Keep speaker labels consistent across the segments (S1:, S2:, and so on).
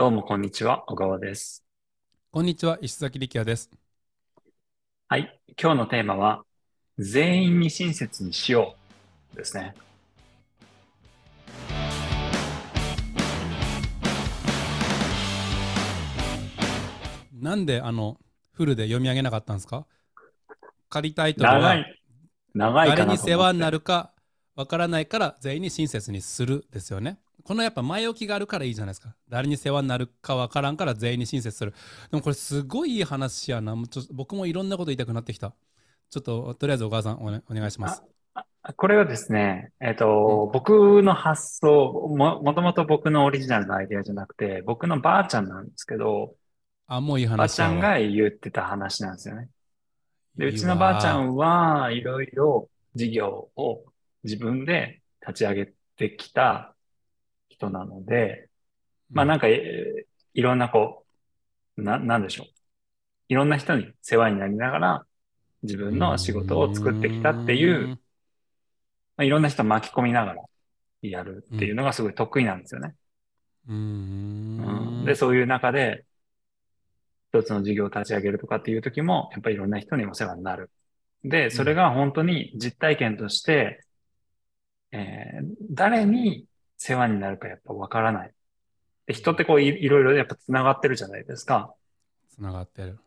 S1: どうもこんにちは、小川です。
S2: こんにちは、石崎力也です。
S1: はい、今日のテーマは、全員に親切にしようですね。
S2: なんであのフルで読み上げなかったんですか？仮タイトルは
S1: 長い、長い
S2: 誰。に世話になるかわからないから全員に親切にするですよね。このやっぱ前置きがあるからいいじゃないですか。誰に世話になるかわからんから全員に親切する。でもこれすごいいい話やな。もうちょ僕もいろんなこと言いたくなってきた。ちょっととりあえずお母さんお,、ね、お願いします。
S1: これはですね、えっ、と、僕の発想も、もともと僕のオリジナルのアイデアじゃなくて、僕のばあちゃんなんですけど、
S2: あ、もういい
S1: ばあ
S2: 話やわ
S1: ちゃんが言ってた話なんですよね。で、うちのばあちゃんはいろいろ事業を自分で立ち上げてきた人なので、まあなんか、えーいろんなこう、な、なんでしょう。いろんな人に世話になりながら自分の仕事を作ってきたっていう、まあ、いろんな人巻き込みながらやるっていうのがすごい得意なんですよね。
S2: うーん。
S1: うんで、そういう中で、一つの事業を立ち上げるとかっていう時も、やっぱりいろんな人にお世話になる。で、それが本当に実体験として、えー誰に世話になるかやっぱわからない。で、人ってこういいろいろやっぱ繋がってるじゃないですか。
S2: つながってる。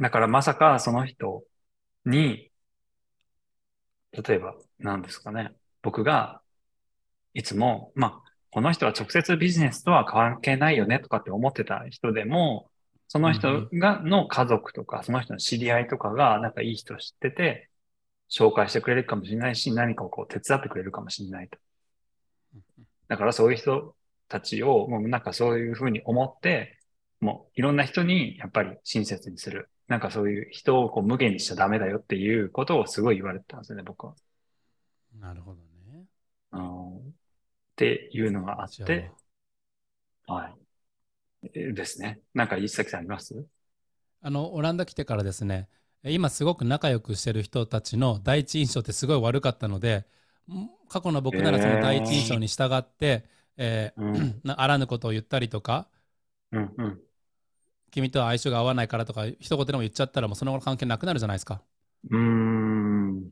S1: だからまさかその人に、例えば何ですかね。僕がいつも、まあ、この人は直接ビジネスとは関係ないよねとかって思ってた人でも、その人が、の家族とか、その人の知り合いとかが、なんかいい人知ってて、紹介してくれるかもしれないし、何かをこう手伝ってくれるかもしれないと。だからそういう人たちを、もうなんかそういうふうに思って、もういろんな人にやっぱり親切にする。なんかそういう人をこう無限にしちゃダメだよっていうことをすごい言われてたんですよね、僕は。
S2: なるほどね。
S1: うんっていうのがあって、はい。えですね。なんか石崎さんあります？
S2: あのオランダ来てからですね今すごく仲良くしてる人たちの第一印象ってすごい悪かったのでん過去の僕ならその第一印象に従って、えー
S1: うん、
S2: なあらぬことを言ったりとか
S1: うん、うん。
S2: 君とは相性が合わないからとか一言でも言っちゃったらもうその後の関係なくなるじゃないですか
S1: うーん。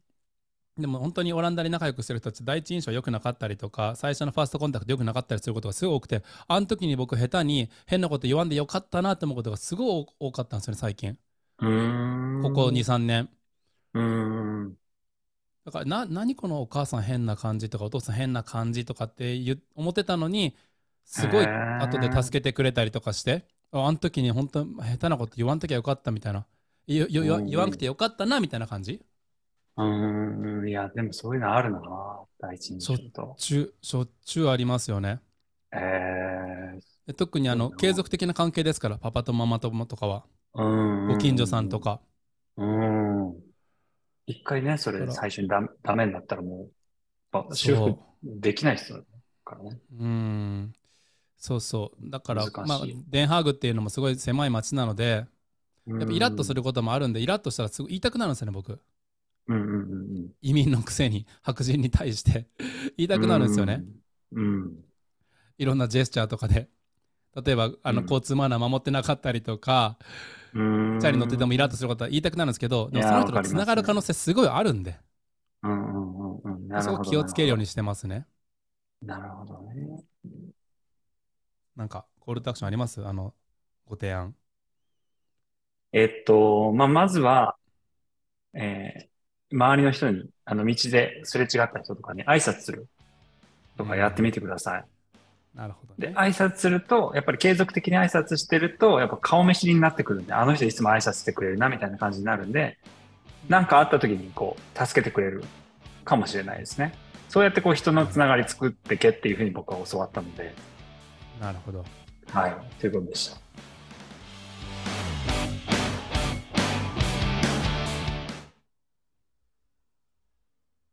S2: でも本当にオランダで仲良くしてる人たち第一印象良くなかったりとか最初のファーストコンタクト良くなかったりすることがすごい多くてあの時に僕下手に変なこと言わんでよかったなって思うことがすごい多かったんですよね最近。ここ23年
S1: うーん。
S2: だからな何このお母さん変な感じとかお父さん変な感じとかって思ってたのにすごい後で助けてくれたりとかしてああの時に本当下手なこと言わんときゃよかったみたいな言わ
S1: うん
S2: くてよかったなみたいな感じ？
S1: うーん。いや、でもそういうのあるな。第一印象と。
S2: しゅしょっちゅうありますよね
S1: えー。
S2: で特にあの継続的な関係ですからパパとママともとかは
S1: うーん。
S2: ご近所さんと。か
S1: うーん。一回ね、それ最初にダメダメになったらもう、まあ修復できない人だからね。
S2: うんそうそうだからまあデンハーグっていうのもすごい狭い町なので
S1: や
S2: やっぱイラッとすることもあるんでイラッとしたらすごい言いたくなるんですよね僕
S1: うんうんうんうん。
S2: 移民のくせに白人に対して 言いたくなるんですよね。
S1: うん。
S2: いろんなジェスチャーとかで。例えばあの
S1: うん
S2: 交通マナー守ってなかったりとか、
S1: うん。
S2: チャリ乗っててもイラッとすることは言いたくなるんですけど、でもその人とつながる可能性すごいあるんで、
S1: うんうんうんうん。なるほど。
S2: そこ気をつけるようにしてますね。
S1: なるほどね。
S2: なんかコールとアクションあります？あのご提案。
S1: えっと、まあ、まずは、えー周りの人に、あの、道ですれ違った人とかに挨拶するとかやってみてください。
S2: なるほど
S1: で、
S2: ね。
S1: 挨拶すると、やっぱり継続的に挨拶してると、やっぱ顔見知りになってくるんで、あの人いつも挨拶してくれるな、みたいな感じになるんで、なんかあった時にこう、助けてくれるかもしれないですね。そうやってこう、人のつながり作ってけっていうふうに僕は教わったので、
S2: なるほど。
S1: はい、ということでした。